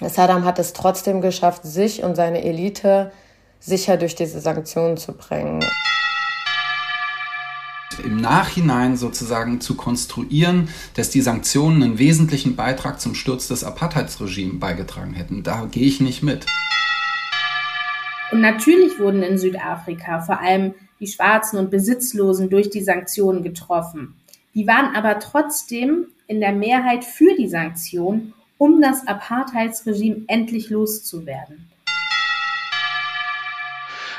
Saddam hat es trotzdem geschafft, sich und seine Elite sicher durch diese Sanktionen zu bringen. Im Nachhinein sozusagen zu konstruieren, dass die Sanktionen einen wesentlichen Beitrag zum Sturz des Apartheidsregimes beigetragen hätten, da gehe ich nicht mit. Und natürlich wurden in Südafrika vor allem die Schwarzen und Besitzlosen durch die Sanktionen getroffen. Die waren aber trotzdem in der Mehrheit für die Sanktionen, um das Apartheidsregime endlich loszuwerden.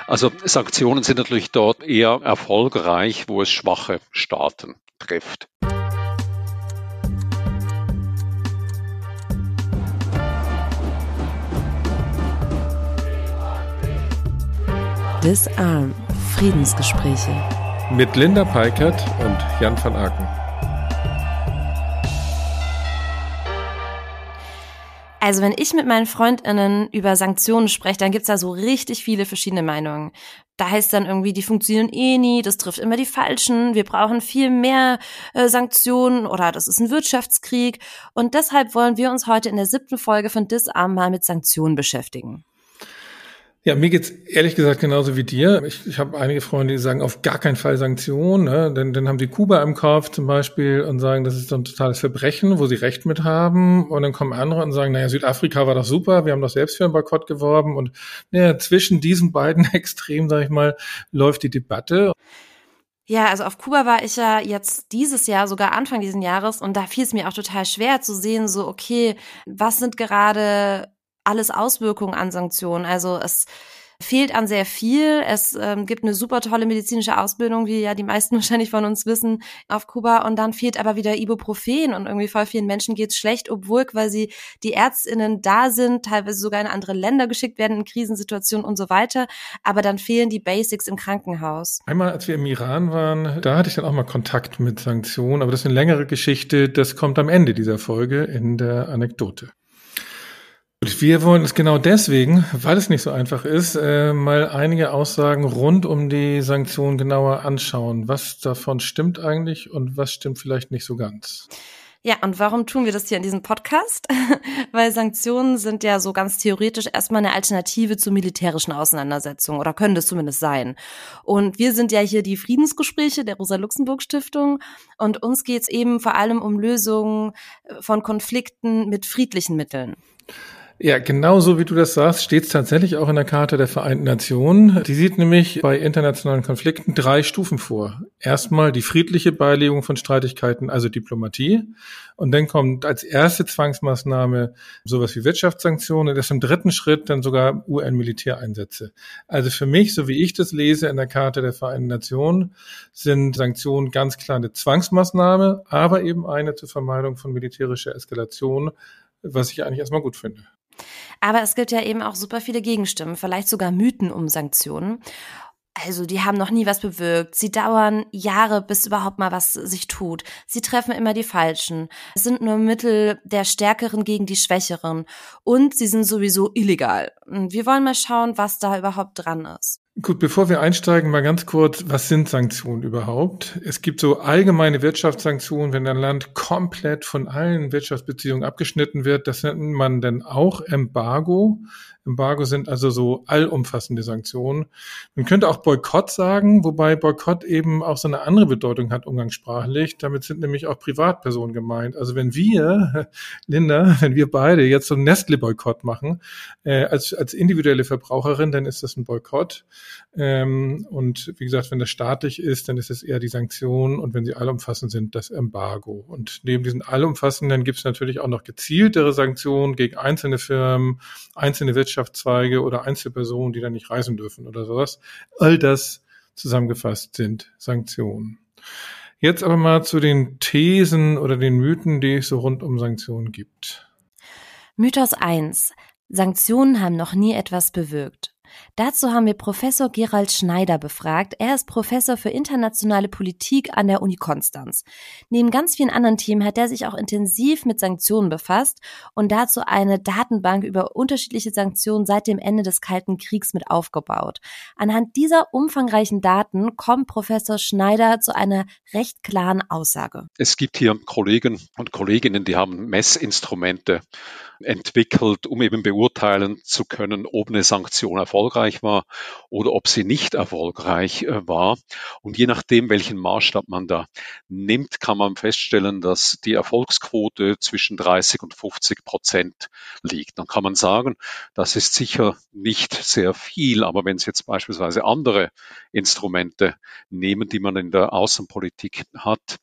Also Sanktionen sind natürlich dort eher erfolgreich, wo es schwache Staaten trifft. Disarm Friedensgespräche mit Linda Peikert und Jan van Aken. Also wenn ich mit meinen Freundinnen über Sanktionen spreche, dann gibt's da so richtig viele verschiedene Meinungen. Da heißt dann irgendwie, die funktionieren eh nie, das trifft immer die Falschen, wir brauchen viel mehr äh, Sanktionen oder das ist ein Wirtschaftskrieg. Und deshalb wollen wir uns heute in der siebten Folge von Disarm mal mit Sanktionen beschäftigen. Ja, mir geht's ehrlich gesagt genauso wie dir. Ich, ich habe einige Freunde, die sagen auf gar keinen Fall Sanktionen, ne? denn dann haben sie Kuba im Kopf zum Beispiel und sagen, das ist ein totales Verbrechen, wo sie Recht mit haben. Und dann kommen andere und sagen, naja, Südafrika war doch super, wir haben doch selbst für einen Boykott geworben. Und naja, zwischen diesen beiden Extremen, sage ich mal, läuft die Debatte. Ja, also auf Kuba war ich ja jetzt dieses Jahr, sogar Anfang dieses Jahres, und da fiel es mir auch total schwer zu sehen, so, okay, was sind gerade alles Auswirkungen an Sanktionen. Also es fehlt an sehr viel. Es ähm, gibt eine super tolle medizinische Ausbildung, wie ja die meisten wahrscheinlich von uns wissen, auf Kuba. Und dann fehlt aber wieder Ibuprofen und irgendwie voll vielen Menschen geht's schlecht, obwohl quasi die ÄrztInnen da sind, teilweise sogar in andere Länder geschickt werden in Krisensituationen und so weiter. Aber dann fehlen die Basics im Krankenhaus. Einmal, als wir im Iran waren, da hatte ich dann auch mal Kontakt mit Sanktionen, aber das ist eine längere Geschichte. Das kommt am Ende dieser Folge in der Anekdote. Wir wollen es genau deswegen, weil es nicht so einfach ist, äh, mal einige Aussagen rund um die Sanktionen genauer anschauen. Was davon stimmt eigentlich und was stimmt vielleicht nicht so ganz? Ja, und warum tun wir das hier in diesem Podcast? Weil Sanktionen sind ja so ganz theoretisch erstmal eine Alternative zu militärischen Auseinandersetzungen oder können das zumindest sein. Und wir sind ja hier die Friedensgespräche der Rosa-Luxemburg-Stiftung und uns geht es eben vor allem um Lösungen von Konflikten mit friedlichen Mitteln. Ja, genau so wie du das sagst, steht es tatsächlich auch in der Charta der Vereinten Nationen. Die sieht nämlich bei internationalen Konflikten drei Stufen vor. Erstmal die friedliche Beilegung von Streitigkeiten, also Diplomatie. Und dann kommt als erste Zwangsmaßnahme sowas wie Wirtschaftssanktionen. Das im dritten Schritt dann sogar UN-Militäreinsätze. Also für mich, so wie ich das lese in der Charta der Vereinten Nationen, sind Sanktionen ganz klar eine Zwangsmaßnahme, aber eben eine zur Vermeidung von militärischer Eskalation was ich eigentlich erstmal gut finde. Aber es gibt ja eben auch super viele Gegenstimmen, vielleicht sogar Mythen um Sanktionen. Also die haben noch nie was bewirkt. Sie dauern Jahre, bis überhaupt mal was sich tut. Sie treffen immer die Falschen. Es sind nur Mittel der Stärkeren gegen die Schwächeren. Und sie sind sowieso illegal. Wir wollen mal schauen, was da überhaupt dran ist. Gut, bevor wir einsteigen, mal ganz kurz, was sind Sanktionen überhaupt? Es gibt so allgemeine Wirtschaftssanktionen, wenn ein Land komplett von allen Wirtschaftsbeziehungen abgeschnitten wird. Das nennt man dann auch Embargo. Embargo sind also so allumfassende Sanktionen. Man könnte auch Boykott sagen, wobei Boykott eben auch so eine andere Bedeutung hat umgangssprachlich. Damit sind nämlich auch Privatpersonen gemeint. Also wenn wir, Linda, wenn wir beide jetzt so einen Nestle-Boykott machen, äh, als, als individuelle Verbraucherin, dann ist das ein Boykott. Ähm, und wie gesagt, wenn das staatlich ist, dann ist es eher die Sanktion und wenn sie allumfassend sind, das Embargo. Und neben diesen allumfassenden gibt es natürlich auch noch gezieltere Sanktionen gegen einzelne Firmen, einzelne Wirtschaftszweige oder Einzelpersonen, die dann nicht reisen dürfen oder sowas. All das zusammengefasst sind Sanktionen. Jetzt aber mal zu den Thesen oder den Mythen, die es so rund um Sanktionen gibt. Mythos 1. Sanktionen haben noch nie etwas bewirkt. Dazu haben wir Professor Gerald Schneider befragt. Er ist Professor für internationale Politik an der Uni Konstanz. Neben ganz vielen anderen Themen hat er sich auch intensiv mit Sanktionen befasst und dazu eine Datenbank über unterschiedliche Sanktionen seit dem Ende des Kalten Kriegs mit aufgebaut. Anhand dieser umfangreichen Daten kommt Professor Schneider zu einer recht klaren Aussage. Es gibt hier Kollegen und Kolleginnen, die haben Messinstrumente entwickelt, um eben beurteilen zu können, ob eine Sanktion erfolgreich war oder ob sie nicht erfolgreich äh, war. Und je nachdem, welchen Maßstab man da nimmt, kann man feststellen, dass die Erfolgsquote zwischen 30 und 50 Prozent liegt. Dann kann man sagen, das ist sicher nicht sehr viel, aber wenn Sie jetzt beispielsweise andere Instrumente nehmen, die man in der Außenpolitik hat,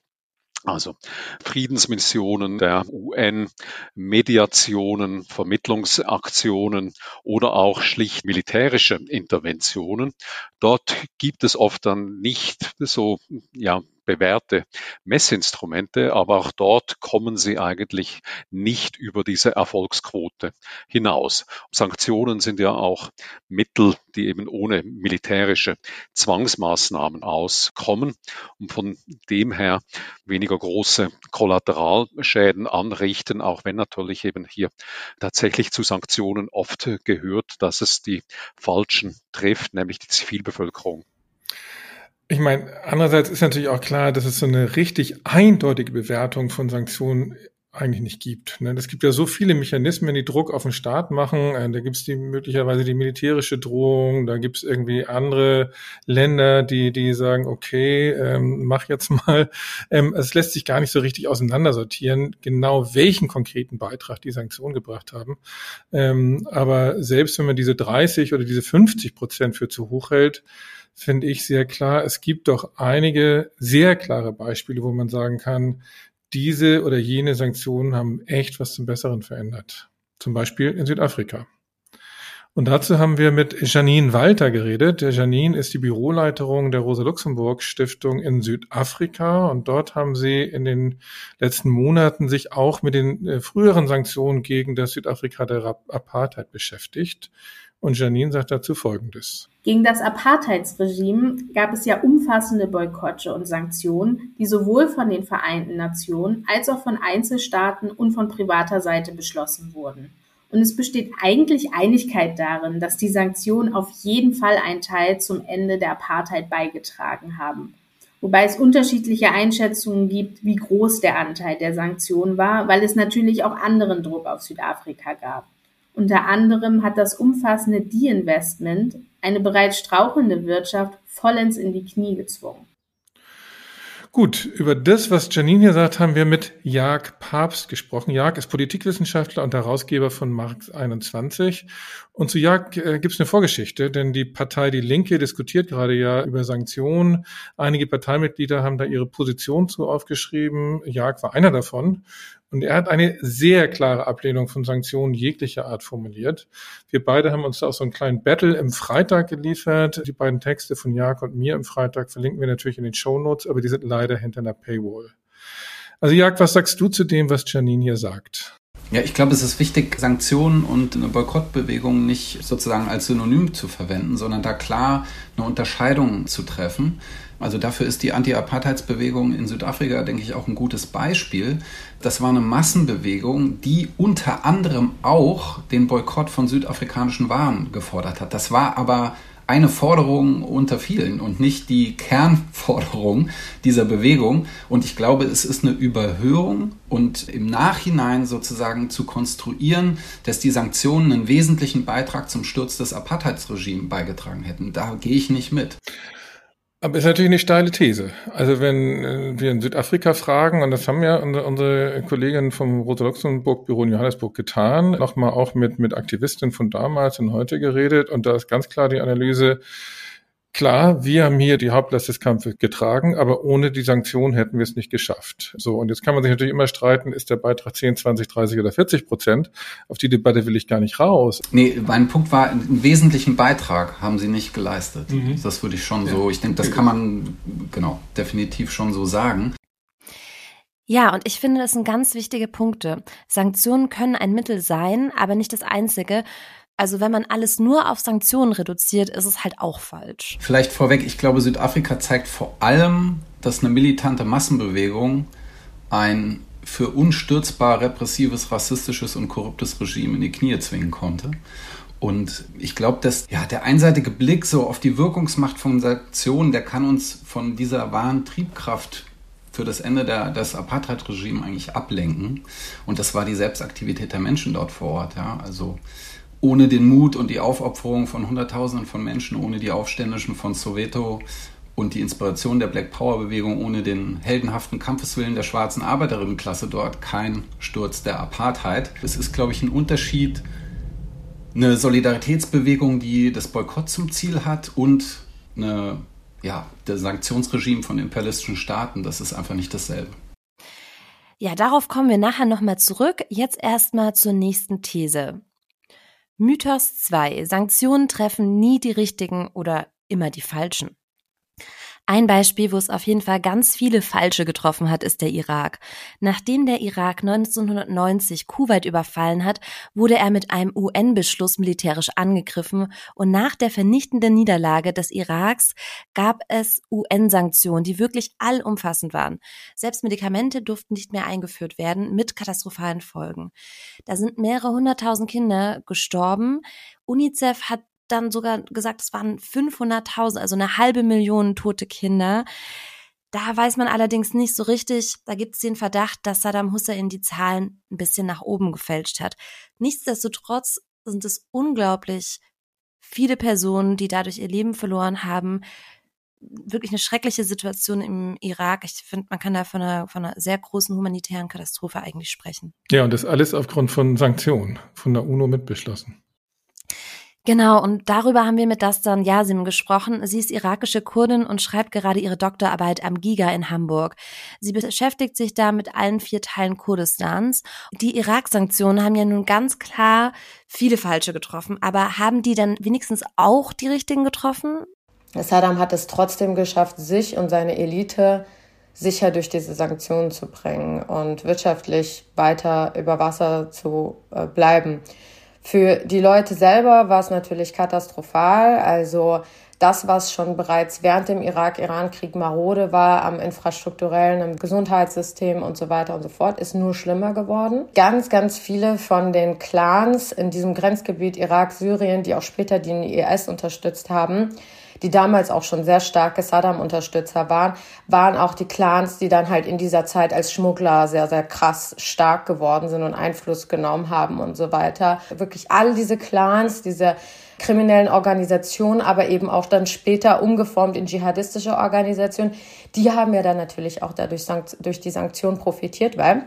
also Friedensmissionen der UN, Mediationen, Vermittlungsaktionen oder auch schlicht militärische Interventionen. Dort gibt es oft dann nicht so ja, bewährte Messinstrumente, aber auch dort kommen sie eigentlich nicht über diese Erfolgsquote hinaus. Sanktionen sind ja auch Mittel, die eben ohne militärische Zwangsmaßnahmen auskommen und von dem her weniger große Kollateralschäden anrichten, auch wenn natürlich eben hier tatsächlich zu Sanktionen oft gehört, dass es die Falschen trifft, nämlich die Zivilbevölkerung. Ich meine, andererseits ist natürlich auch klar, dass es so eine richtig eindeutige Bewertung von Sanktionen eigentlich nicht gibt. Ne? Es gibt ja so viele Mechanismen, die Druck auf den Staat machen. Äh, da gibt es die möglicherweise die militärische Drohung, da gibt es irgendwie andere Länder, die, die sagen, okay, ähm, mach jetzt mal. Ähm, es lässt sich gar nicht so richtig auseinandersortieren, genau welchen konkreten Beitrag die Sanktionen gebracht haben. Ähm, aber selbst wenn man diese 30 oder diese 50 Prozent für zu hoch hält, finde ich sehr klar. Es gibt doch einige sehr klare Beispiele, wo man sagen kann, diese oder jene Sanktionen haben echt was zum Besseren verändert. Zum Beispiel in Südafrika. Und dazu haben wir mit Janine Walter geredet. Janine ist die Büroleiterin der Rosa-Luxemburg-Stiftung in Südafrika. Und dort haben sie in den letzten Monaten sich auch mit den äh, früheren Sanktionen gegen das Südafrika der Apartheid beschäftigt. Und Janine sagt dazu Folgendes. Gegen das Apartheidsregime gab es ja umfassende Boykotte und Sanktionen, die sowohl von den Vereinten Nationen als auch von Einzelstaaten und von privater Seite beschlossen wurden. Und es besteht eigentlich Einigkeit darin, dass die Sanktionen auf jeden Fall einen Teil zum Ende der Apartheid beigetragen haben. Wobei es unterschiedliche Einschätzungen gibt, wie groß der Anteil der Sanktionen war, weil es natürlich auch anderen Druck auf Südafrika gab. Unter anderem hat das umfassende De-Investment eine bereits strauchelnde Wirtschaft vollends in die Knie gezwungen. Gut, über das, was Janine hier sagt, haben wir mit Jag Papst gesprochen. Jag ist Politikwissenschaftler und Herausgeber von Marx 21. Und zu Jag äh, gibt es eine Vorgeschichte, denn die Partei Die Linke diskutiert gerade ja über Sanktionen. Einige Parteimitglieder haben da ihre Position zu aufgeschrieben. Jag war einer davon. Und er hat eine sehr klare Ablehnung von Sanktionen jeglicher Art formuliert. Wir beide haben uns da auch so einen kleinen Battle im Freitag geliefert. Die beiden Texte von Jak und mir im Freitag verlinken wir natürlich in den Show Notes, aber die sind leider hinter einer Paywall. Also Jak, was sagst du zu dem, was Janine hier sagt? Ja, ich glaube, es ist wichtig, Sanktionen und eine Boykottbewegung nicht sozusagen als Synonym zu verwenden, sondern da klar eine Unterscheidung zu treffen. Also dafür ist die Anti-Apartheidsbewegung in Südafrika, denke ich, auch ein gutes Beispiel. Das war eine Massenbewegung, die unter anderem auch den Boykott von südafrikanischen Waren gefordert hat. Das war aber eine Forderung unter vielen und nicht die Kernforderung dieser Bewegung. Und ich glaube, es ist eine Überhöhung und im Nachhinein sozusagen zu konstruieren, dass die Sanktionen einen wesentlichen Beitrag zum Sturz des Apartheidsregimes beigetragen hätten. Da gehe ich nicht mit. Aber ist natürlich eine steile These. Also wenn äh, wir in Südafrika fragen, und das haben ja unsere, Kolleginnen vom Rosa-Luxemburg-Büro in Johannesburg getan, nochmal auch mit, mit Aktivistinnen von damals und heute geredet, und da ist ganz klar die Analyse, Klar, wir haben hier die Hauptlast des Kampfes getragen, aber ohne die Sanktionen hätten wir es nicht geschafft. So, und jetzt kann man sich natürlich immer streiten, ist der Beitrag 10, 20, 30 oder 40 Prozent? Auf die Debatte will ich gar nicht raus. Nee, mein Punkt war, einen wesentlichen Beitrag haben sie nicht geleistet. Mhm. Das würde ich schon ja. so, ich denke, das kann man, genau, definitiv schon so sagen. Ja, und ich finde, das sind ganz wichtige Punkte. Sanktionen können ein Mittel sein, aber nicht das einzige. Also wenn man alles nur auf Sanktionen reduziert, ist es halt auch falsch. Vielleicht vorweg, ich glaube, Südafrika zeigt vor allem, dass eine militante Massenbewegung ein für unstürzbar repressives, rassistisches und korruptes Regime in die Knie zwingen konnte. Und ich glaube, dass ja, der einseitige Blick so auf die Wirkungsmacht von Sanktionen, der kann uns von dieser wahren Triebkraft für das Ende der, des Apartheid-Regimes eigentlich ablenken. Und das war die Selbstaktivität der Menschen dort vor Ort. Ja? Also ohne den Mut und die Aufopferung von Hunderttausenden von Menschen, ohne die Aufständischen von Soweto und die Inspiration der Black Power Bewegung, ohne den heldenhaften Kampfeswillen der schwarzen Arbeiterinnenklasse dort kein Sturz der Apartheid. Es ist, glaube ich, ein Unterschied, eine Solidaritätsbewegung, die das Boykott zum Ziel hat und eine, ja, das Sanktionsregime von imperialistischen Staaten. Das ist einfach nicht dasselbe. Ja, darauf kommen wir nachher nochmal zurück. Jetzt erstmal zur nächsten These. Mythos 2. Sanktionen treffen nie die richtigen oder immer die falschen. Ein Beispiel, wo es auf jeden Fall ganz viele Falsche getroffen hat, ist der Irak. Nachdem der Irak 1990 Kuwait überfallen hat, wurde er mit einem UN-Beschluss militärisch angegriffen und nach der vernichtenden Niederlage des Iraks gab es UN-Sanktionen, die wirklich allumfassend waren. Selbst Medikamente durften nicht mehr eingeführt werden mit katastrophalen Folgen. Da sind mehrere hunderttausend Kinder gestorben. UNICEF hat dann sogar gesagt, es waren 500.000, also eine halbe Million tote Kinder. Da weiß man allerdings nicht so richtig, da gibt es den Verdacht, dass Saddam Hussein die Zahlen ein bisschen nach oben gefälscht hat. Nichtsdestotrotz sind es unglaublich viele Personen, die dadurch ihr Leben verloren haben. Wirklich eine schreckliche Situation im Irak. Ich finde, man kann da von einer, von einer sehr großen humanitären Katastrophe eigentlich sprechen. Ja, und das alles aufgrund von Sanktionen von der UNO mitbeschlossen. Genau, und darüber haben wir mit Dastan Yasim gesprochen. Sie ist irakische Kurdin und schreibt gerade ihre Doktorarbeit am GIGA in Hamburg. Sie beschäftigt sich da mit allen vier Teilen Kurdistans. Die Irak-Sanktionen haben ja nun ganz klar viele falsche getroffen, aber haben die dann wenigstens auch die richtigen getroffen? Saddam hat es trotzdem geschafft, sich und seine Elite sicher durch diese Sanktionen zu bringen und wirtschaftlich weiter über Wasser zu äh, bleiben. Für die Leute selber war es natürlich katastrophal. Also das, was schon bereits während dem Irak-Iran-Krieg marode war am infrastrukturellen, am Gesundheitssystem und so weiter und so fort, ist nur schlimmer geworden. Ganz, ganz viele von den Clans in diesem Grenzgebiet Irak-Syrien, die auch später den IS unterstützt haben, die damals auch schon sehr starke Saddam-Unterstützer waren, waren auch die Clans, die dann halt in dieser Zeit als Schmuggler sehr, sehr krass stark geworden sind und Einfluss genommen haben und so weiter. Wirklich all diese Clans, diese kriminellen Organisationen, aber eben auch dann später umgeformt in dschihadistische Organisationen, die haben ja dann natürlich auch dadurch durch die Sanktionen profitiert, weil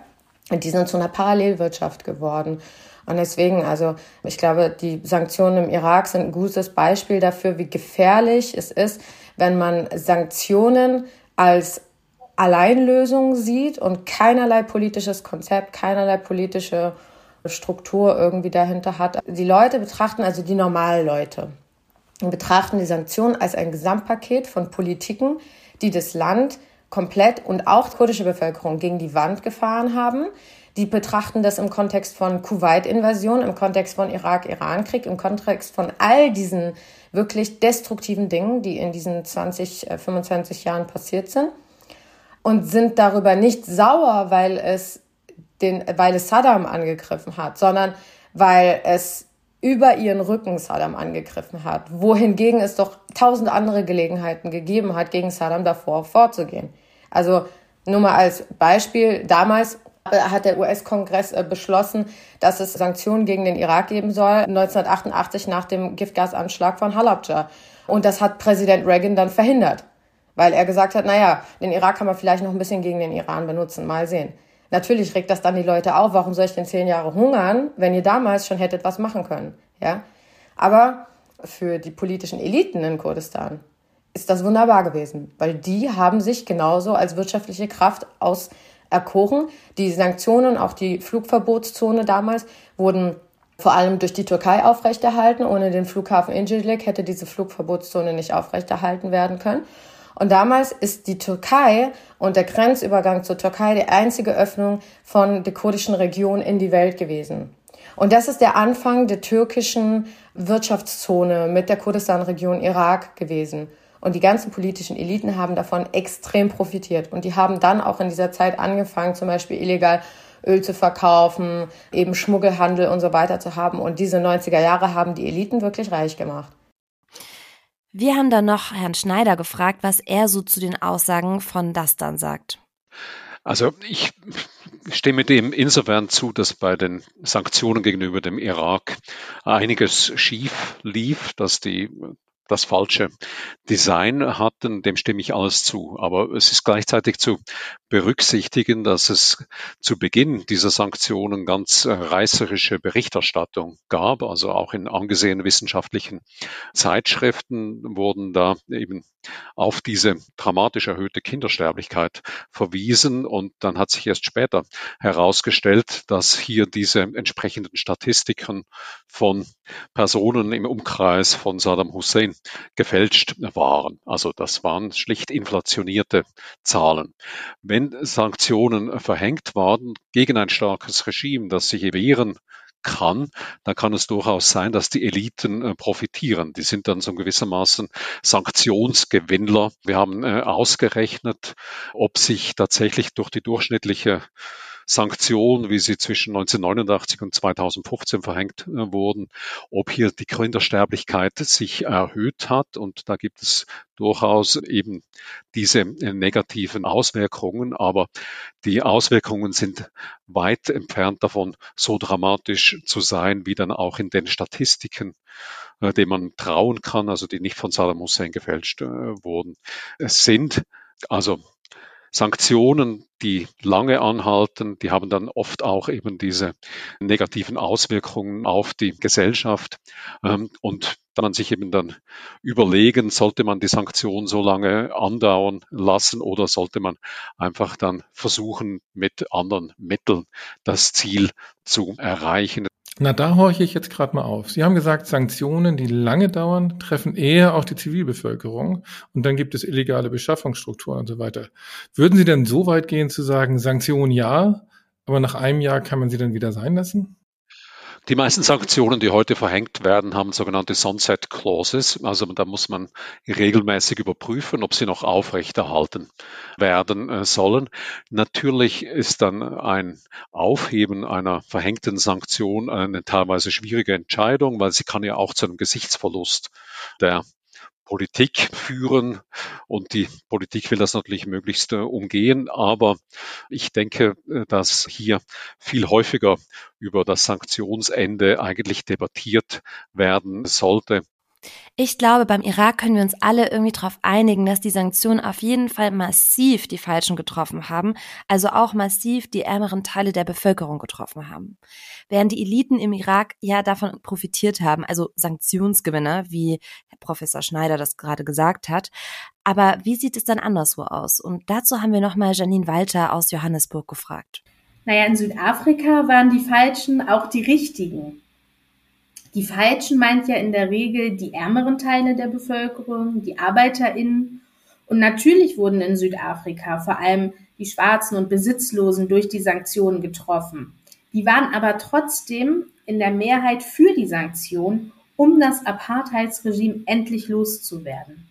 die sind zu einer Parallelwirtschaft geworden. Und deswegen, also ich glaube, die Sanktionen im Irak sind ein gutes Beispiel dafür, wie gefährlich es ist, wenn man Sanktionen als Alleinlösung sieht und keinerlei politisches Konzept, keinerlei politische Struktur irgendwie dahinter hat. Die Leute betrachten, also die normalen Leute, betrachten die Sanktionen als ein Gesamtpaket von Politiken, die das Land komplett und auch die kurdische Bevölkerung gegen die Wand gefahren haben, die betrachten das im Kontext von Kuwait-Invasion, im Kontext von Irak-Iran-Krieg, im Kontext von all diesen wirklich destruktiven Dingen, die in diesen 20, 25 äh, Jahren passiert sind und sind darüber nicht sauer, weil es den, weil es Saddam angegriffen hat, sondern weil es über ihren Rücken Saddam angegriffen hat, wohingegen es doch tausend andere Gelegenheiten gegeben hat, gegen Saddam davor vorzugehen. Also nur mal als Beispiel, damals hat der US-Kongress äh, beschlossen, dass es Sanktionen gegen den Irak geben soll, 1988 nach dem Giftgasanschlag von Halabja. Und das hat Präsident Reagan dann verhindert, weil er gesagt hat, naja, den Irak kann man vielleicht noch ein bisschen gegen den Iran benutzen, mal sehen. Natürlich regt das dann die Leute auf, warum soll ich denn zehn Jahre hungern, wenn ihr damals schon hättet was machen können, ja? Aber für die politischen Eliten in Kurdistan ist das wunderbar gewesen, weil die haben sich genauso als wirtschaftliche Kraft aus erkoren. Die Sanktionen, auch die Flugverbotszone damals, wurden vor allem durch die Türkei aufrechterhalten. Ohne den Flughafen Incirlik hätte diese Flugverbotszone nicht aufrechterhalten werden können. Und damals ist die Türkei und der Grenzübergang zur Türkei die einzige Öffnung von der kurdischen Region in die Welt gewesen. Und das ist der Anfang der türkischen Wirtschaftszone mit der Kurdistan-Region Irak gewesen. Und die ganzen politischen Eliten haben davon extrem profitiert. Und die haben dann auch in dieser Zeit angefangen, zum Beispiel illegal Öl zu verkaufen, eben Schmuggelhandel und so weiter zu haben. Und diese 90er Jahre haben die Eliten wirklich reich gemacht. Wir haben dann noch Herrn Schneider gefragt, was er so zu den Aussagen von Dastan sagt. Also ich stimme dem insofern zu, dass bei den Sanktionen gegenüber dem Irak einiges schief lief, dass die das falsche Design hatten, dem stimme ich alles zu. Aber es ist gleichzeitig zu berücksichtigen, dass es zu Beginn dieser Sanktionen ganz äh, reißerische Berichterstattung gab. Also auch in angesehenen wissenschaftlichen Zeitschriften wurden da eben auf diese dramatisch erhöhte Kindersterblichkeit verwiesen. Und dann hat sich erst später herausgestellt, dass hier diese entsprechenden Statistiken von Personen im Umkreis von Saddam Hussein gefälscht waren. Also das waren schlicht inflationierte Zahlen. Wenn Sanktionen verhängt waren gegen ein starkes Regime, das sich wehren kann, dann kann es durchaus sein, dass die Eliten äh, profitieren. Die sind dann so gewissermaßen Sanktionsgewinnler. Wir haben äh, ausgerechnet, ob sich tatsächlich durch die durchschnittliche Sanktionen, wie sie zwischen 1989 und 2015 verhängt äh, wurden, ob hier die Kindersterblichkeit sich erhöht hat. Und da gibt es durchaus eben diese äh, negativen Auswirkungen. Aber die Auswirkungen sind weit entfernt davon, so dramatisch zu sein, wie dann auch in den Statistiken äh, denen man trauen kann, also die nicht von Saddam Hussein gefälscht äh, wurden, es sind. Also Sanktionen, die lange anhalten, die haben dann oft auch eben diese negativen Auswirkungen auf die Gesellschaft. Ähm, und da man sich eben dann überlegen, sollte man die Sanktionen so lange andauern lassen oder sollte man einfach dann versuchen, mit anderen Mitteln das Ziel zu erreichen. Na, da horche ich jetzt gerade mal auf. Sie haben gesagt, Sanktionen, die lange dauern, treffen eher auch die Zivilbevölkerung und dann gibt es illegale Beschaffungsstrukturen und so weiter. Würden Sie denn so weit gehen zu sagen, Sanktionen ja, aber nach einem Jahr kann man sie dann wieder sein lassen? Die meisten Sanktionen, die heute verhängt werden, haben sogenannte Sunset Clauses. Also da muss man regelmäßig überprüfen, ob sie noch aufrechterhalten werden äh, sollen. Natürlich ist dann ein Aufheben einer verhängten Sanktion eine teilweise schwierige Entscheidung, weil sie kann ja auch zu einem Gesichtsverlust der Politik führen und die Politik will das natürlich möglichst äh, umgehen. Aber ich denke, äh, dass hier viel häufiger über das Sanktionsende eigentlich debattiert werden sollte. Ich glaube, beim Irak können wir uns alle irgendwie darauf einigen, dass die Sanktionen auf jeden Fall massiv die Falschen getroffen haben, also auch massiv die ärmeren Teile der Bevölkerung getroffen haben. Während die Eliten im Irak ja davon profitiert haben, also Sanktionsgewinner, wie Herr Professor Schneider das gerade gesagt hat. Aber wie sieht es dann anderswo aus? Und dazu haben wir nochmal Janine Walter aus Johannesburg gefragt. Naja, in Südafrika waren die Falschen auch die richtigen. Die Falschen meint ja in der Regel die ärmeren Teile der Bevölkerung, die ArbeiterInnen. Und natürlich wurden in Südafrika vor allem die Schwarzen und Besitzlosen durch die Sanktionen getroffen. Die waren aber trotzdem in der Mehrheit für die Sanktionen, um das Apartheidsregime endlich loszuwerden.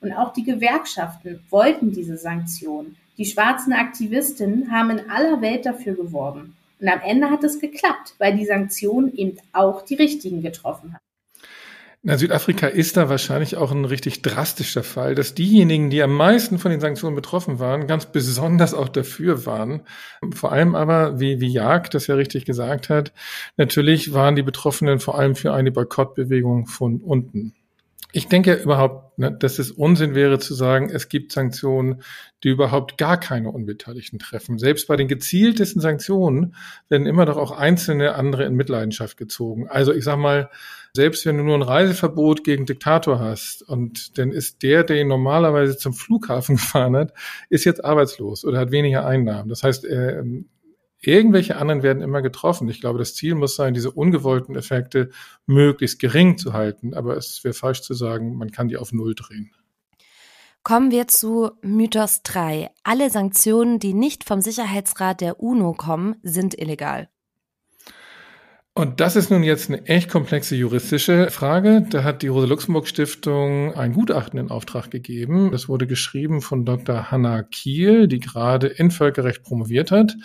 Und auch die Gewerkschaften wollten diese Sanktionen. Die schwarzen Aktivistinnen haben in aller Welt dafür geworben. Und am Ende hat es geklappt, weil die Sanktionen eben auch die richtigen getroffen haben. Na, Südafrika ist da wahrscheinlich auch ein richtig drastischer Fall, dass diejenigen, die am meisten von den Sanktionen betroffen waren, ganz besonders auch dafür waren. Vor allem aber, wie, wie Jag das ja richtig gesagt hat, natürlich waren die Betroffenen vor allem für eine Boykottbewegung von unten. Ich denke überhaupt, ne, dass es Unsinn wäre zu sagen, es gibt Sanktionen, die überhaupt gar keine Unbeteiligten treffen. Selbst bei den gezieltesten Sanktionen werden immer doch auch einzelne andere in Mitleidenschaft gezogen. Also ich sag mal, selbst wenn du nur ein Reiseverbot gegen Diktator hast und dann ist der, der ihn normalerweise zum Flughafen gefahren hat, ist jetzt arbeitslos oder hat weniger Einnahmen. Das heißt, äh, Irgendwelche anderen werden immer getroffen. Ich glaube, das Ziel muss sein, diese ungewollten Effekte möglichst gering zu halten. Aber es wäre falsch zu sagen, man kann die auf Null drehen. Kommen wir zu Mythos 3. Alle Sanktionen, die nicht vom Sicherheitsrat der UNO kommen, sind illegal. Und das ist nun jetzt eine echt komplexe juristische Frage. Da hat die Rosa-Luxemburg-Stiftung ein Gutachten in Auftrag gegeben. Das wurde geschrieben von Dr. Hanna Kiel, die gerade in Völkerrecht promoviert hat.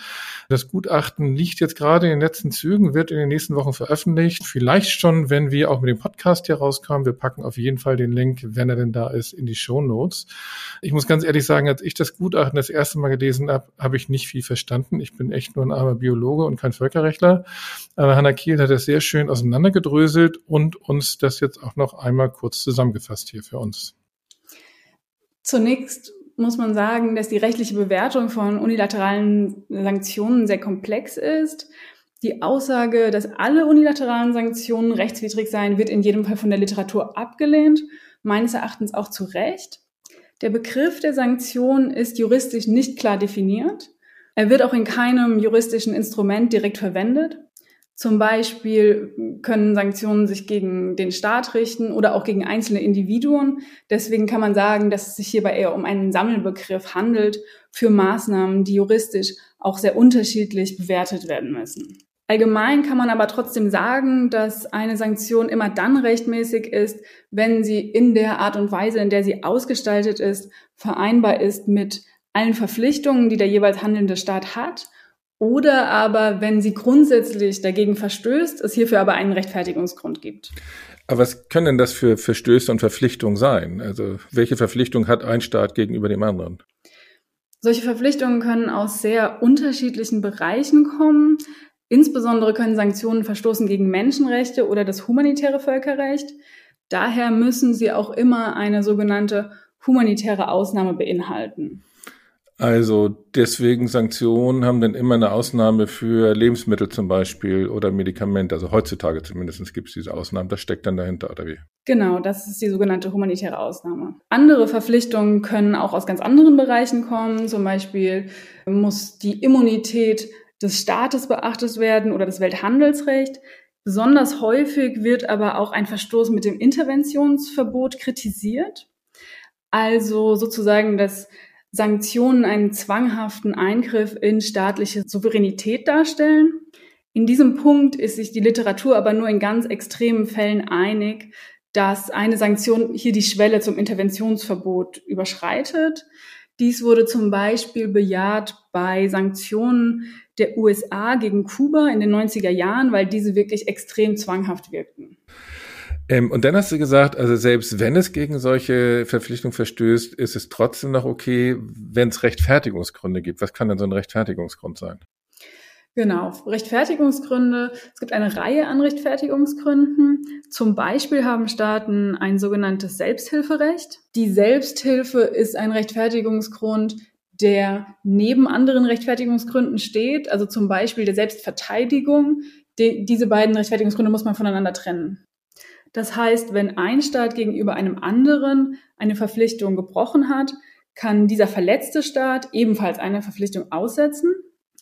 Das Gutachten liegt jetzt gerade in den letzten Zügen, wird in den nächsten Wochen veröffentlicht. Vielleicht schon, wenn wir auch mit dem Podcast hier rauskommen. Wir packen auf jeden Fall den Link, wenn er denn da ist, in die Show Notes. Ich muss ganz ehrlich sagen, als ich das Gutachten das erste Mal gelesen habe, habe ich nicht viel verstanden. Ich bin echt nur ein armer Biologe und kein Völkerrechtler. Aber Hanna Kiel hat das sehr schön auseinandergedröselt und uns das jetzt auch noch einmal kurz zusammengefasst hier für uns. Zunächst muss man sagen, dass die rechtliche Bewertung von unilateralen Sanktionen sehr komplex ist. Die Aussage, dass alle unilateralen Sanktionen rechtswidrig seien, wird in jedem Fall von der Literatur abgelehnt, meines Erachtens auch zu Recht. Der Begriff der Sanktion ist juristisch nicht klar definiert. Er wird auch in keinem juristischen Instrument direkt verwendet. Zum Beispiel können Sanktionen sich gegen den Staat richten oder auch gegen einzelne Individuen. Deswegen kann man sagen, dass es sich hierbei eher um einen Sammelbegriff handelt für Maßnahmen, die juristisch auch sehr unterschiedlich bewertet werden müssen. Allgemein kann man aber trotzdem sagen, dass eine Sanktion immer dann rechtmäßig ist, wenn sie in der Art und Weise, in der sie ausgestaltet ist, vereinbar ist mit allen Verpflichtungen, die der jeweils handelnde Staat hat oder aber, wenn sie grundsätzlich dagegen verstößt, es hierfür aber einen Rechtfertigungsgrund gibt. Aber was können denn das für Verstöße und Verpflichtungen sein? Also welche Verpflichtung hat ein Staat gegenüber dem anderen? Solche Verpflichtungen können aus sehr unterschiedlichen Bereichen kommen. Insbesondere können Sanktionen verstoßen gegen Menschenrechte oder das humanitäre Völkerrecht. Daher müssen sie auch immer eine sogenannte humanitäre Ausnahme beinhalten. Also deswegen Sanktionen haben dann immer eine Ausnahme für Lebensmittel zum Beispiel oder Medikamente. Also heutzutage zumindest gibt es diese Ausnahmen. Das steckt dann dahinter, oder wie? Genau, das ist die sogenannte humanitäre Ausnahme. Andere Verpflichtungen können auch aus ganz anderen Bereichen kommen. Zum Beispiel muss die Immunität des Staates beachtet werden oder das Welthandelsrecht. Besonders häufig wird aber auch ein Verstoß mit dem Interventionsverbot kritisiert. Also sozusagen das Sanktionen einen zwanghaften Eingriff in staatliche Souveränität darstellen. In diesem Punkt ist sich die Literatur aber nur in ganz extremen Fällen einig, dass eine Sanktion hier die Schwelle zum Interventionsverbot überschreitet. Dies wurde zum Beispiel bejaht bei Sanktionen der USA gegen Kuba in den 90er Jahren, weil diese wirklich extrem zwanghaft wirkten. Ähm, und dann hast du gesagt, also selbst wenn es gegen solche Verpflichtungen verstößt, ist es trotzdem noch okay, wenn es Rechtfertigungsgründe gibt. Was kann denn so ein Rechtfertigungsgrund sein? Genau, Rechtfertigungsgründe. Es gibt eine Reihe an Rechtfertigungsgründen. Zum Beispiel haben Staaten ein sogenanntes Selbsthilferecht. Die Selbsthilfe ist ein Rechtfertigungsgrund, der neben anderen Rechtfertigungsgründen steht, also zum Beispiel der Selbstverteidigung. Die, diese beiden Rechtfertigungsgründe muss man voneinander trennen. Das heißt, wenn ein Staat gegenüber einem anderen eine Verpflichtung gebrochen hat, kann dieser verletzte Staat ebenfalls eine Verpflichtung aussetzen.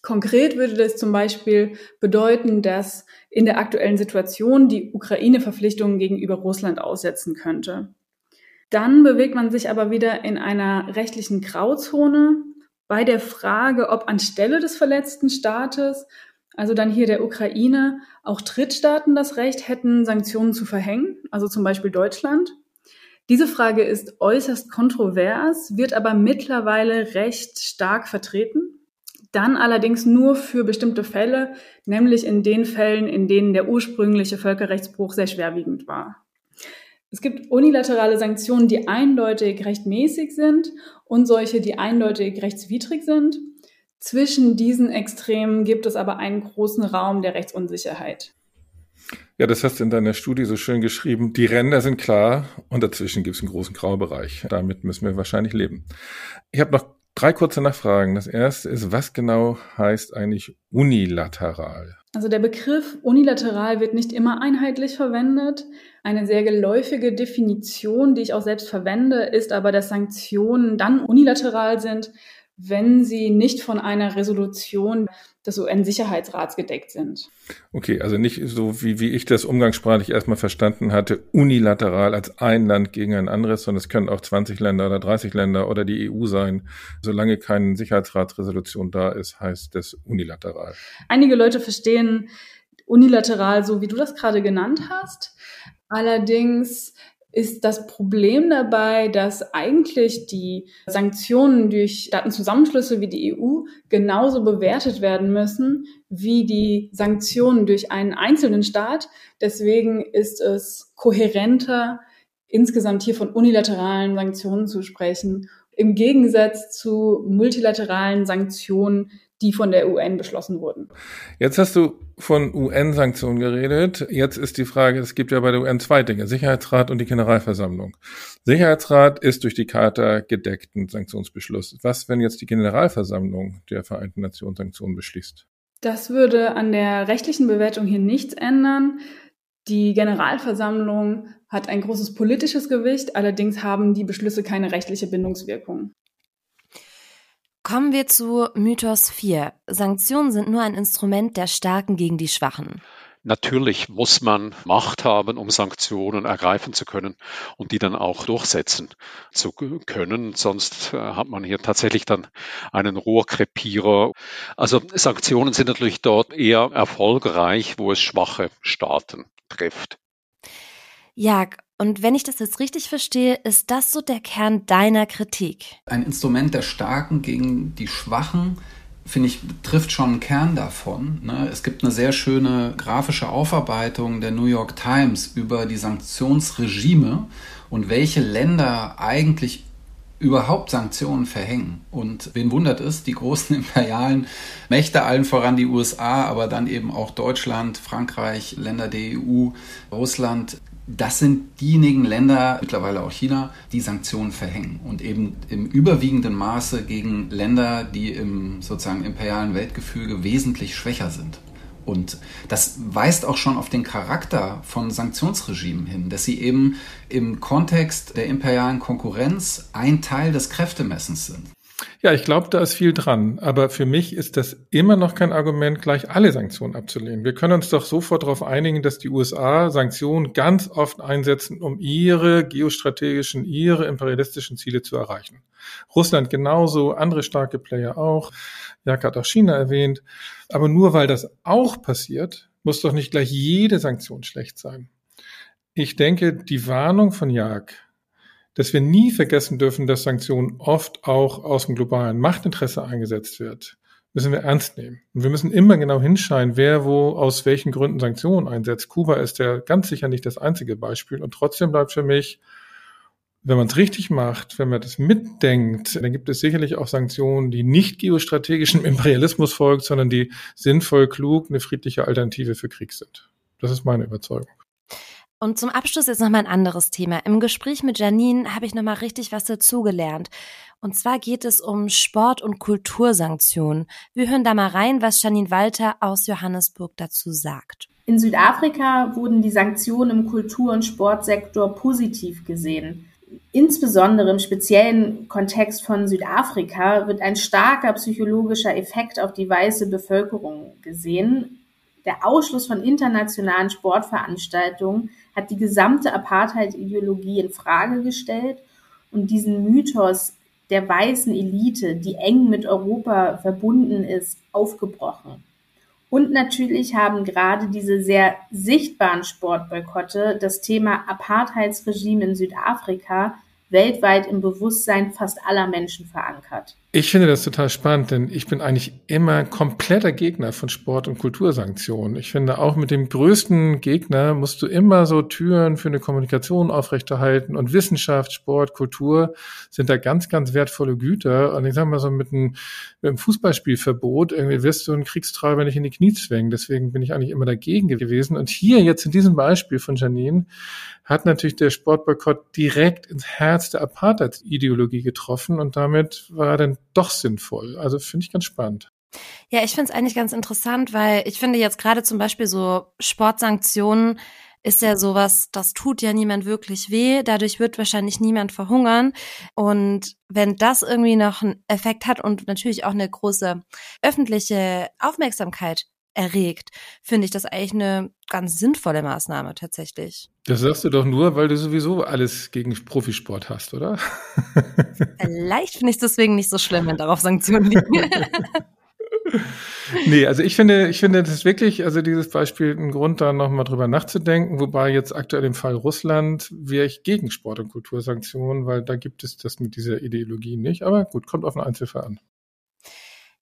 Konkret würde das zum Beispiel bedeuten, dass in der aktuellen Situation die Ukraine Verpflichtungen gegenüber Russland aussetzen könnte. Dann bewegt man sich aber wieder in einer rechtlichen Grauzone bei der Frage, ob anstelle des verletzten Staates also dann hier der Ukraine, auch Drittstaaten das Recht hätten, Sanktionen zu verhängen, also zum Beispiel Deutschland. Diese Frage ist äußerst kontrovers, wird aber mittlerweile recht stark vertreten. Dann allerdings nur für bestimmte Fälle, nämlich in den Fällen, in denen der ursprüngliche Völkerrechtsbruch sehr schwerwiegend war. Es gibt unilaterale Sanktionen, die eindeutig rechtmäßig sind und solche, die eindeutig rechtswidrig sind. Zwischen diesen Extremen gibt es aber einen großen Raum der Rechtsunsicherheit. Ja, das hast du in deiner Studie so schön geschrieben. Die Ränder sind klar und dazwischen gibt es einen großen Graubereich. Damit müssen wir wahrscheinlich leben. Ich habe noch drei kurze Nachfragen. Das erste ist, was genau heißt eigentlich unilateral? Also der Begriff unilateral wird nicht immer einheitlich verwendet. Eine sehr geläufige Definition, die ich auch selbst verwende, ist aber, dass Sanktionen dann unilateral sind, wenn sie nicht von einer Resolution des UN-Sicherheitsrats gedeckt sind. Okay, also nicht so, wie, wie ich das umgangssprachlich erstmal verstanden hatte, unilateral als ein Land gegen ein anderes, sondern es können auch 20 Länder oder 30 Länder oder die EU sein. Solange keine Sicherheitsratsresolution da ist, heißt das unilateral. Einige Leute verstehen unilateral, so wie du das gerade genannt hast. Allerdings ist das Problem dabei, dass eigentlich die Sanktionen durch Staatenzusammenschlüsse wie die EU genauso bewertet werden müssen wie die Sanktionen durch einen einzelnen Staat. Deswegen ist es kohärenter, insgesamt hier von unilateralen Sanktionen zu sprechen, im Gegensatz zu multilateralen Sanktionen, die von der UN beschlossen wurden. Jetzt hast du von UN-Sanktionen geredet. Jetzt ist die Frage, es gibt ja bei der UN zwei Dinge, Sicherheitsrat und die Generalversammlung. Sicherheitsrat ist durch die Charta gedeckten Sanktionsbeschluss. Was, wenn jetzt die Generalversammlung der Vereinten Nationen Sanktionen beschließt? Das würde an der rechtlichen Bewertung hier nichts ändern. Die Generalversammlung hat ein großes politisches Gewicht, allerdings haben die Beschlüsse keine rechtliche Bindungswirkung. Kommen wir zu Mythos 4. Sanktionen sind nur ein Instrument der Starken gegen die Schwachen. Natürlich muss man Macht haben, um Sanktionen ergreifen zu können und die dann auch durchsetzen zu können. Sonst äh, hat man hier tatsächlich dann einen Rohrkrepierer. Also Sanktionen sind natürlich dort eher erfolgreich, wo es schwache Staaten trifft. Ja, und wenn ich das jetzt richtig verstehe, ist das so der Kern deiner Kritik? Ein Instrument der Starken gegen die Schwachen, finde ich, trifft schon einen Kern davon. Ne? Es gibt eine sehr schöne grafische Aufarbeitung der New York Times über die Sanktionsregime und welche Länder eigentlich überhaupt Sanktionen verhängen. Und wen wundert es, die großen imperialen Mächte, allen voran die USA, aber dann eben auch Deutschland, Frankreich, Länder der EU, Russland, das sind diejenigen Länder, mittlerweile auch China, die Sanktionen verhängen und eben im überwiegenden Maße gegen Länder, die im sozusagen imperialen Weltgefüge wesentlich schwächer sind. Und das weist auch schon auf den Charakter von Sanktionsregimen hin, dass sie eben im Kontext der imperialen Konkurrenz ein Teil des Kräftemessens sind. Ja, ich glaube, da ist viel dran. Aber für mich ist das immer noch kein Argument, gleich alle Sanktionen abzulehnen. Wir können uns doch sofort darauf einigen, dass die USA Sanktionen ganz oft einsetzen, um ihre geostrategischen, ihre imperialistischen Ziele zu erreichen. Russland genauso, andere starke Player auch. Jack hat auch China erwähnt. Aber nur weil das auch passiert, muss doch nicht gleich jede Sanktion schlecht sein. Ich denke, die Warnung von Jag dass wir nie vergessen dürfen, dass Sanktionen oft auch aus dem globalen Machtinteresse eingesetzt wird, müssen wir ernst nehmen. Und wir müssen immer genau hinschauen, wer wo aus welchen Gründen Sanktionen einsetzt. Kuba ist ja ganz sicher nicht das einzige Beispiel. Und trotzdem bleibt für mich, wenn man es richtig macht, wenn man das mitdenkt, dann gibt es sicherlich auch Sanktionen, die nicht geostrategischem Imperialismus folgt, sondern die sinnvoll, klug, eine friedliche Alternative für Krieg sind. Das ist meine Überzeugung. Und zum Abschluss jetzt nochmal ein anderes Thema. Im Gespräch mit Janine habe ich nochmal richtig was dazugelernt. Und zwar geht es um Sport- und Kultursanktionen. Wir hören da mal rein, was Janine Walter aus Johannesburg dazu sagt. In Südafrika wurden die Sanktionen im Kultur- und Sportsektor positiv gesehen. Insbesondere im speziellen Kontext von Südafrika wird ein starker psychologischer Effekt auf die weiße Bevölkerung gesehen. Der Ausschluss von internationalen Sportveranstaltungen hat die gesamte Apartheid-Ideologie in Frage gestellt und diesen Mythos der weißen Elite, die eng mit Europa verbunden ist, aufgebrochen. Und natürlich haben gerade diese sehr sichtbaren Sportboykotte das Thema Apartheidsregime in Südafrika weltweit im Bewusstsein fast aller Menschen verankert. Ich finde das total spannend, denn ich bin eigentlich immer kompletter Gegner von Sport- und Kultursanktionen. Ich finde, auch mit dem größten Gegner musst du immer so Türen für eine Kommunikation aufrechterhalten und Wissenschaft, Sport, Kultur sind da ganz, ganz wertvolle Güter. Und ich sage mal so, mit einem, mit einem Fußballspielverbot irgendwie wirst du einen Kriegstreiber nicht in die Knie zwängen. Deswegen bin ich eigentlich immer dagegen gewesen. Und hier jetzt in diesem Beispiel von Janine hat natürlich der Sportboykott direkt ins Herz der Apartheid-Ideologie getroffen und damit war dann doch sinnvoll. Also finde ich ganz spannend. Ja, ich finde es eigentlich ganz interessant, weil ich finde jetzt gerade zum Beispiel so Sportsanktionen ist ja sowas, das tut ja niemand wirklich weh, dadurch wird wahrscheinlich niemand verhungern. Und wenn das irgendwie noch einen Effekt hat und natürlich auch eine große öffentliche Aufmerksamkeit erregt, finde ich das eigentlich eine ganz sinnvolle Maßnahme tatsächlich. Das sagst du doch nur, weil du sowieso alles gegen Profisport hast, oder? Vielleicht finde ich es deswegen nicht so schlimm, wenn darauf Sanktionen liegen. nee, also ich finde, ich finde das ist wirklich, also dieses Beispiel ein Grund, da nochmal drüber nachzudenken, wobei jetzt aktuell im Fall Russland wäre ich gegen Sport- und Kultursanktionen, weil da gibt es das mit dieser Ideologie nicht. Aber gut, kommt auf einen Einzelfall an.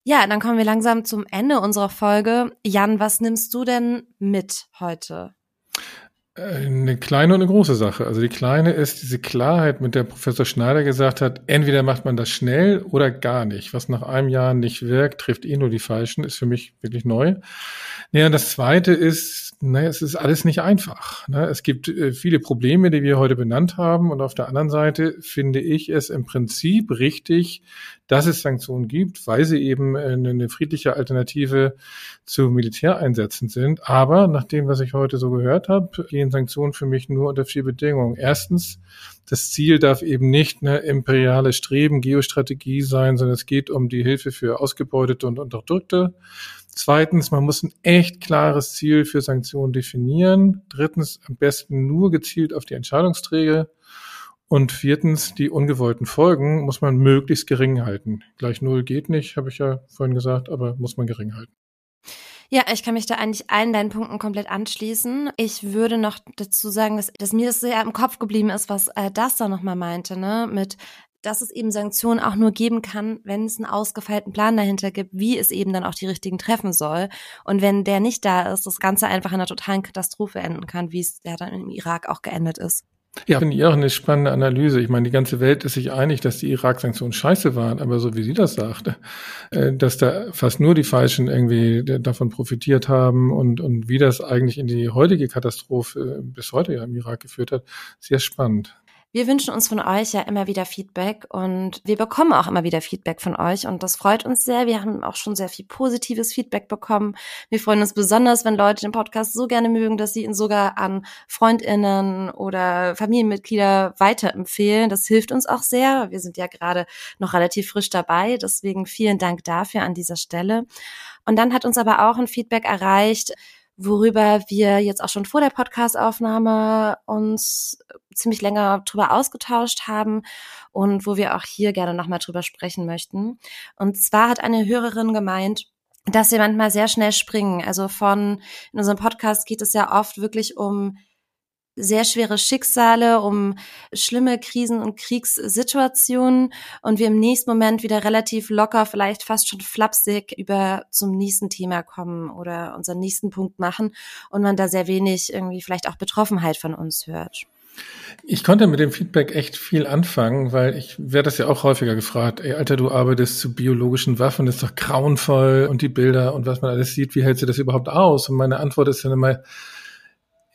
Ja, dann kommen wir langsam zum Ende unserer Folge. Jan, was nimmst du denn mit heute? Eine kleine und eine große Sache. Also die kleine ist diese Klarheit, mit der Professor Schneider gesagt hat, entweder macht man das schnell oder gar nicht. Was nach einem Jahr nicht wirkt, trifft eh nur die Falschen, ist für mich wirklich neu. Ja, das zweite ist, naja, es ist alles nicht einfach. Ne? Es gibt äh, viele Probleme, die wir heute benannt haben. Und auf der anderen Seite finde ich es im Prinzip richtig, dass es Sanktionen gibt, weil sie eben eine friedliche Alternative zu Militäreinsätzen sind. Aber nach dem, was ich heute so gehört habe, gehen Sanktionen für mich nur unter vier Bedingungen. Erstens, das Ziel darf eben nicht eine imperiale Streben, Geostrategie sein, sondern es geht um die Hilfe für Ausgebeutete und Unterdrückte. Zweitens, man muss ein echt klares Ziel für Sanktionen definieren. Drittens, am besten nur gezielt auf die Entscheidungsträger. Und viertens, die ungewollten Folgen muss man möglichst gering halten. Gleich null geht nicht, habe ich ja vorhin gesagt, aber muss man gering halten. Ja, ich kann mich da eigentlich allen deinen Punkten komplett anschließen. Ich würde noch dazu sagen, dass, dass mir das sehr im Kopf geblieben ist, was äh, das da nochmal meinte, ne? Mit dass es eben Sanktionen auch nur geben kann, wenn es einen ausgefeilten Plan dahinter gibt, wie es eben dann auch die richtigen treffen soll. Und wenn der nicht da ist, das Ganze einfach in einer totalen Katastrophe enden kann, wie es ja dann im Irak auch geendet ist. Ja, finde ich auch eine spannende Analyse. Ich meine, die ganze Welt ist sich einig, dass die Irak-Sanktionen scheiße waren, aber so wie sie das sagte, äh, dass da fast nur die Falschen irgendwie davon profitiert haben und, und wie das eigentlich in die heutige Katastrophe bis heute ja im Irak geführt hat, sehr spannend. Wir wünschen uns von euch ja immer wieder Feedback und wir bekommen auch immer wieder Feedback von euch und das freut uns sehr. Wir haben auch schon sehr viel positives Feedback bekommen. Wir freuen uns besonders, wenn Leute den Podcast so gerne mögen, dass sie ihn sogar an Freundinnen oder Familienmitglieder weiterempfehlen. Das hilft uns auch sehr. Wir sind ja gerade noch relativ frisch dabei. Deswegen vielen Dank dafür an dieser Stelle. Und dann hat uns aber auch ein Feedback erreicht, worüber wir jetzt auch schon vor der Podcastaufnahme uns ziemlich länger drüber ausgetauscht haben und wo wir auch hier gerne nochmal drüber sprechen möchten. Und zwar hat eine Hörerin gemeint, dass wir manchmal sehr schnell springen. Also von, in unserem Podcast geht es ja oft wirklich um sehr schwere Schicksale, um schlimme Krisen und Kriegssituationen und wir im nächsten Moment wieder relativ locker, vielleicht fast schon flapsig über zum nächsten Thema kommen oder unseren nächsten Punkt machen und man da sehr wenig irgendwie vielleicht auch Betroffenheit von uns hört. Ich konnte mit dem Feedback echt viel anfangen, weil ich werde das ja auch häufiger gefragt. Ey, Alter, du arbeitest zu biologischen Waffen, das ist doch grauenvoll und die Bilder und was man alles sieht, wie hältst du das überhaupt aus? Und meine Antwort ist dann immer,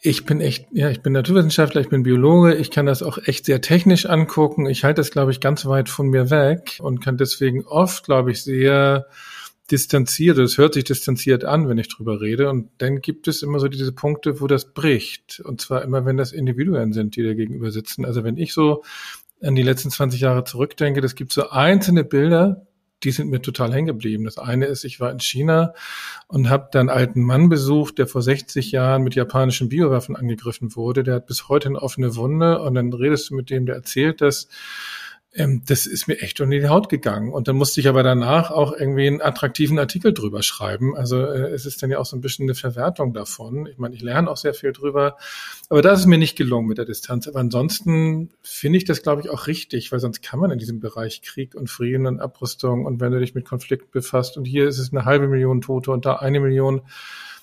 ich bin echt, ja, ich bin Naturwissenschaftler, ich bin Biologe, ich kann das auch echt sehr technisch angucken. Ich halte das, glaube ich, ganz weit von mir weg und kann deswegen oft, glaube ich, sehr distanziert, es hört sich distanziert an, wenn ich drüber rede. Und dann gibt es immer so diese Punkte, wo das bricht. Und zwar immer, wenn das Individuen sind, die da gegenüber sitzen. Also wenn ich so an die letzten 20 Jahre zurückdenke, das gibt so einzelne Bilder, die sind mir total hängen geblieben. Das eine ist, ich war in China und habe einen alten Mann besucht, der vor 60 Jahren mit japanischen Biowaffen angegriffen wurde. Der hat bis heute eine offene Wunde und dann redest du mit dem, der erzählt das ähm, das ist mir echt unter die Haut gegangen. Und dann musste ich aber danach auch irgendwie einen attraktiven Artikel drüber schreiben. Also äh, es ist dann ja auch so ein bisschen eine Verwertung davon. Ich meine, ich lerne auch sehr viel drüber. Aber da ist es mir nicht gelungen mit der Distanz. Aber ansonsten finde ich das, glaube ich, auch richtig, weil sonst kann man in diesem Bereich Krieg und Frieden und Abrüstung und wenn du dich mit Konflikt befasst und hier ist es eine halbe Million Tote und da eine Million,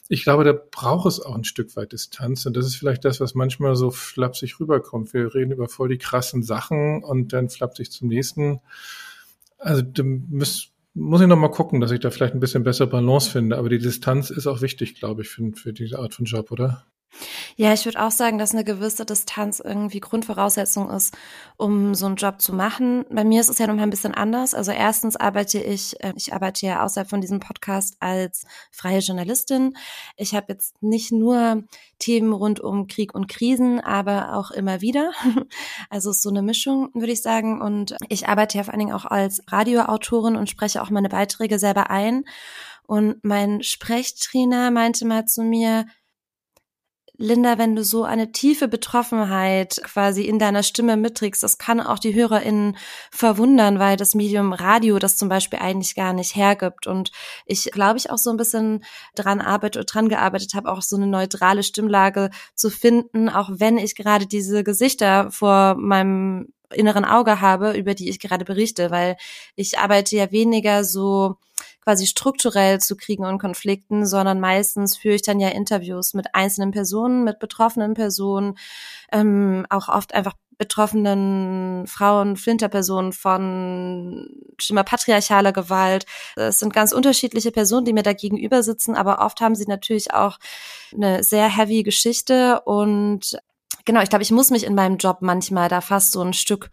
ich glaube, da braucht es auch ein Stück weit Distanz. Und das ist vielleicht das, was manchmal so flapsig rüberkommt. Wir reden über voll die krassen Sachen und dann flapsig zum nächsten. Also da muss, muss ich noch mal gucken, dass ich da vielleicht ein bisschen bessere Balance finde. Aber die Distanz ist auch wichtig, glaube ich, für, für diese Art von Job, oder? Ja, ich würde auch sagen, dass eine gewisse Distanz irgendwie Grundvoraussetzung ist, um so einen Job zu machen. Bei mir ist es ja noch mal ein bisschen anders. Also erstens arbeite ich, äh, ich arbeite ja außerhalb von diesem Podcast als freie Journalistin. Ich habe jetzt nicht nur Themen rund um Krieg und Krisen, aber auch immer wieder. Also ist so eine Mischung, würde ich sagen. Und ich arbeite ja vor allen Dingen auch als Radioautorin und spreche auch meine Beiträge selber ein. Und mein Sprechtrainer meinte mal zu mir, Linda, wenn du so eine tiefe Betroffenheit quasi in deiner Stimme mitträgst, das kann auch die HörerInnen verwundern, weil das Medium Radio das zum Beispiel eigentlich gar nicht hergibt. Und ich glaube, ich auch so ein bisschen dran arbeite oder dran gearbeitet habe, auch so eine neutrale Stimmlage zu finden, auch wenn ich gerade diese Gesichter vor meinem inneren Auge habe, über die ich gerade berichte, weil ich arbeite ja weniger so quasi strukturell zu Kriegen und Konflikten, sondern meistens führe ich dann ja Interviews mit einzelnen Personen, mit betroffenen Personen, ähm, auch oft einfach betroffenen Frauen, Flinterpersonen von schlimmer patriarchaler Gewalt. Es sind ganz unterschiedliche Personen, die mir da gegenüber sitzen, aber oft haben sie natürlich auch eine sehr heavy Geschichte und genau, ich glaube, ich muss mich in meinem Job manchmal da fast so ein Stück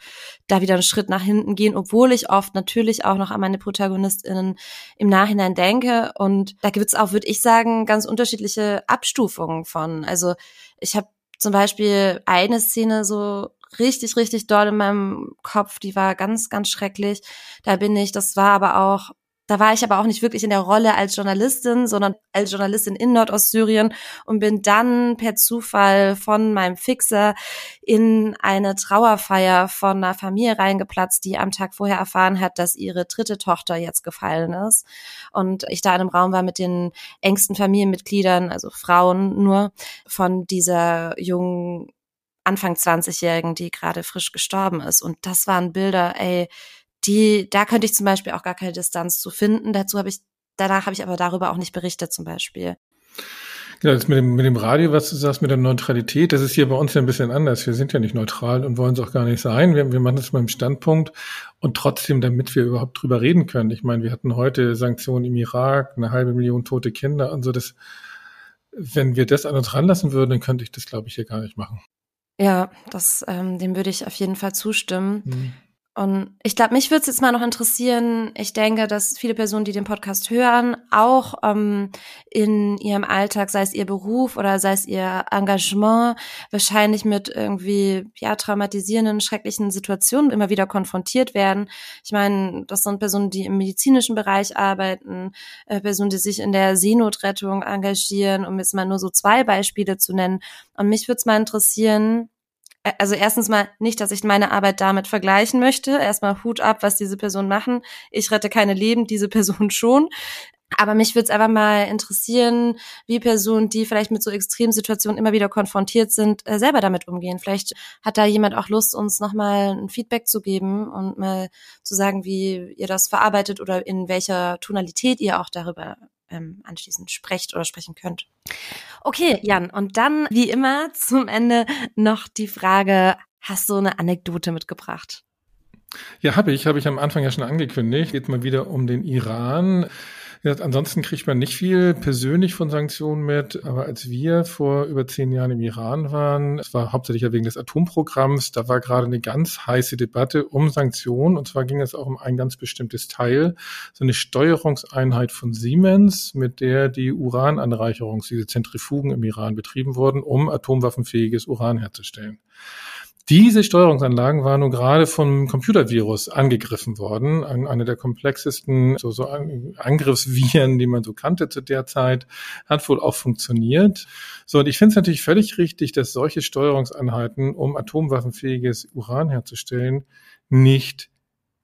da wieder einen Schritt nach hinten gehen, obwohl ich oft natürlich auch noch an meine ProtagonistInnen im Nachhinein denke. Und da gibt es auch, würde ich sagen, ganz unterschiedliche Abstufungen von. Also ich habe zum Beispiel eine Szene so richtig, richtig doll in meinem Kopf, die war ganz, ganz schrecklich. Da bin ich, das war aber auch da war ich aber auch nicht wirklich in der Rolle als Journalistin, sondern als Journalistin in Nordostsyrien und bin dann per Zufall von meinem Fixer in eine Trauerfeier von einer Familie reingeplatzt, die am Tag vorher erfahren hat, dass ihre dritte Tochter jetzt gefallen ist. Und ich da in einem Raum war mit den engsten Familienmitgliedern, also Frauen nur, von dieser jungen Anfang 20-Jährigen, die gerade frisch gestorben ist. Und das waren Bilder, ey, die, da könnte ich zum Beispiel auch gar keine Distanz zu finden. Dazu habe ich, danach habe ich aber darüber auch nicht berichtet zum Beispiel. Genau, das mit dem, mit dem Radio, was du sagst, mit der Neutralität, das ist hier bei uns ja ein bisschen anders. Wir sind ja nicht neutral und wollen es auch gar nicht sein. Wir, wir machen das mal im Standpunkt und trotzdem, damit wir überhaupt drüber reden können. Ich meine, wir hatten heute Sanktionen im Irak, eine halbe Million tote Kinder und so. Das, wenn wir das an uns ranlassen würden, dann könnte ich das, glaube ich, hier gar nicht machen. Ja, das, ähm, dem würde ich auf jeden Fall zustimmen. Hm. Und ich glaube, mich würde es jetzt mal noch interessieren. Ich denke, dass viele Personen, die den Podcast hören, auch ähm, in ihrem Alltag, sei es ihr Beruf oder sei es ihr Engagement, wahrscheinlich mit irgendwie ja traumatisierenden, schrecklichen Situationen immer wieder konfrontiert werden. Ich meine, das sind Personen, die im medizinischen Bereich arbeiten, äh, Personen, die sich in der Seenotrettung engagieren, um jetzt mal nur so zwei Beispiele zu nennen. Und mich würde es mal interessieren, also erstens mal nicht, dass ich meine Arbeit damit vergleichen möchte. Erstmal Hut ab, was diese Personen machen. Ich rette keine Leben, diese Person schon. Aber mich würde es einfach mal interessieren, wie Personen, die vielleicht mit so extremen Situationen immer wieder konfrontiert sind, äh, selber damit umgehen. Vielleicht hat da jemand auch Lust, uns nochmal ein Feedback zu geben und mal zu sagen, wie ihr das verarbeitet oder in welcher Tonalität ihr auch darüber ähm, anschließend sprecht oder sprechen könnt. Okay, Jan, und dann wie immer zum Ende noch die Frage, hast du eine Anekdote mitgebracht? Ja, habe ich, habe ich am Anfang ja schon angekündigt. Geht mal wieder um den Iran. Ja, ansonsten kriegt man nicht viel persönlich von Sanktionen mit, aber als wir vor über zehn Jahren im Iran waren, es war hauptsächlich ja wegen des Atomprogramms, da war gerade eine ganz heiße Debatte um Sanktionen und zwar ging es auch um ein ganz bestimmtes Teil, so eine Steuerungseinheit von Siemens, mit der die Urananreicherung, diese Zentrifugen im Iran betrieben wurden, um atomwaffenfähiges Uran herzustellen. Diese Steuerungsanlagen waren nun gerade vom Computervirus angegriffen worden, eine der komplexesten so, so Angriffsviren, die man so kannte zu der Zeit, hat wohl auch funktioniert. So, und ich finde es natürlich völlig richtig, dass solche Steuerungseinheiten, um atomwaffenfähiges Uran herzustellen, nicht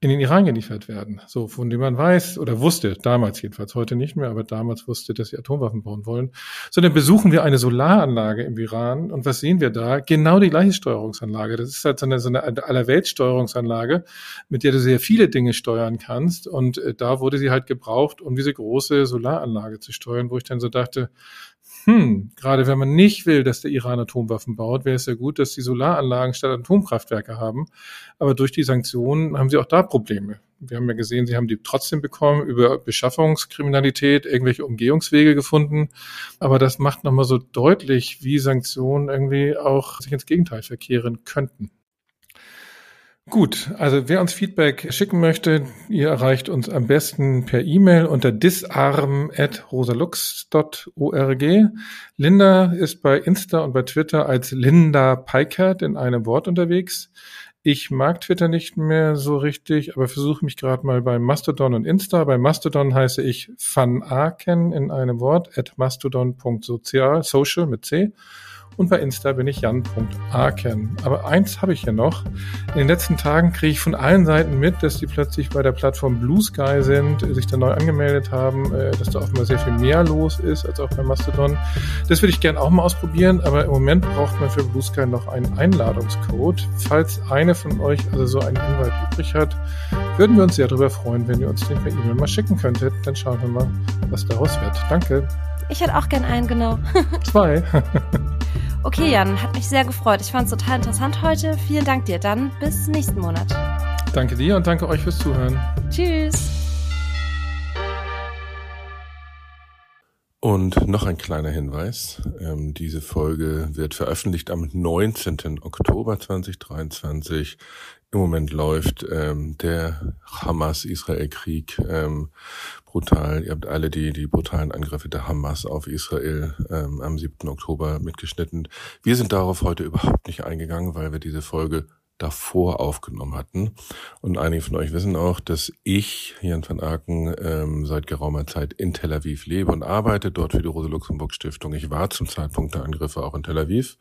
in den Iran geliefert werden. So, von dem man weiß oder wusste, damals jedenfalls, heute nicht mehr, aber damals wusste, dass sie Atomwaffen bauen wollen. Sondern besuchen wir eine Solaranlage im Iran und was sehen wir da? Genau die gleiche Steuerungsanlage. Das ist halt so eine, so eine Allerweltsteuerungsanlage, mit der du sehr viele Dinge steuern kannst. Und äh, da wurde sie halt gebraucht, um diese große Solaranlage zu steuern, wo ich dann so dachte, hm, gerade wenn man nicht will, dass der Iran Atomwaffen baut, wäre es ja gut, dass die Solaranlagen statt Atomkraftwerke haben. Aber durch die Sanktionen haben sie auch da Probleme. Wir haben ja gesehen, sie haben die trotzdem bekommen über Beschaffungskriminalität, irgendwelche Umgehungswege gefunden. Aber das macht nochmal so deutlich, wie Sanktionen irgendwie auch sich ins Gegenteil verkehren könnten. Gut, also wer uns Feedback schicken möchte, ihr erreicht uns am besten per E-Mail unter disarm.rosalux.org. Linda ist bei Insta und bei Twitter als Linda Peikert in einem Wort unterwegs. Ich mag Twitter nicht mehr so richtig, aber versuche mich gerade mal bei Mastodon und Insta. Bei Mastodon heiße ich Van Aken in einem Wort, at mastodon.social, social mit C. Und bei Insta bin ich jan.aken. Aber eins habe ich ja noch. In den letzten Tagen kriege ich von allen Seiten mit, dass die plötzlich bei der Plattform Blue Sky sind, sich da neu angemeldet haben, äh, dass da offenbar sehr viel mehr los ist als auch bei Mastodon. Das würde ich gerne auch mal ausprobieren, aber im Moment braucht man für Blue Sky noch einen Einladungscode. Falls eine von euch also so einen Invite übrig hat, würden wir uns sehr darüber freuen, wenn ihr uns den per E-Mail mal schicken könntet. Dann schauen wir mal, was daraus wird. Danke. Ich hätte auch gern einen, genau. Zwei. okay, Jan, hat mich sehr gefreut. Ich fand es total interessant heute. Vielen Dank dir. Dann bis nächsten Monat. Danke dir und danke euch fürs Zuhören. Tschüss. Und noch ein kleiner Hinweis. Ähm, diese Folge wird veröffentlicht am 19. Oktober 2023. Im Moment läuft ähm, der Hamas-Israel-Krieg ähm, brutal. Ihr habt alle die, die brutalen Angriffe der Hamas auf Israel ähm, am 7. Oktober mitgeschnitten. Wir sind darauf heute überhaupt nicht eingegangen, weil wir diese Folge davor aufgenommen hatten. Und einige von euch wissen auch, dass ich, Jan van Aken, ähm, seit geraumer Zeit in Tel Aviv lebe und arbeite dort für die Rosa-Luxemburg-Stiftung. Ich war zum Zeitpunkt der Angriffe auch in Tel Aviv.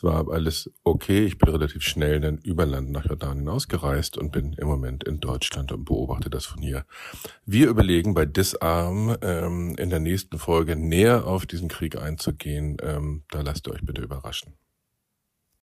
Es war alles okay. Ich bin relativ schnell dann über Land nach Jordanien ausgereist und bin im Moment in Deutschland und beobachte das von hier. Wir überlegen bei Disarm ähm, in der nächsten Folge näher auf diesen Krieg einzugehen. Ähm, da lasst ihr euch bitte überraschen.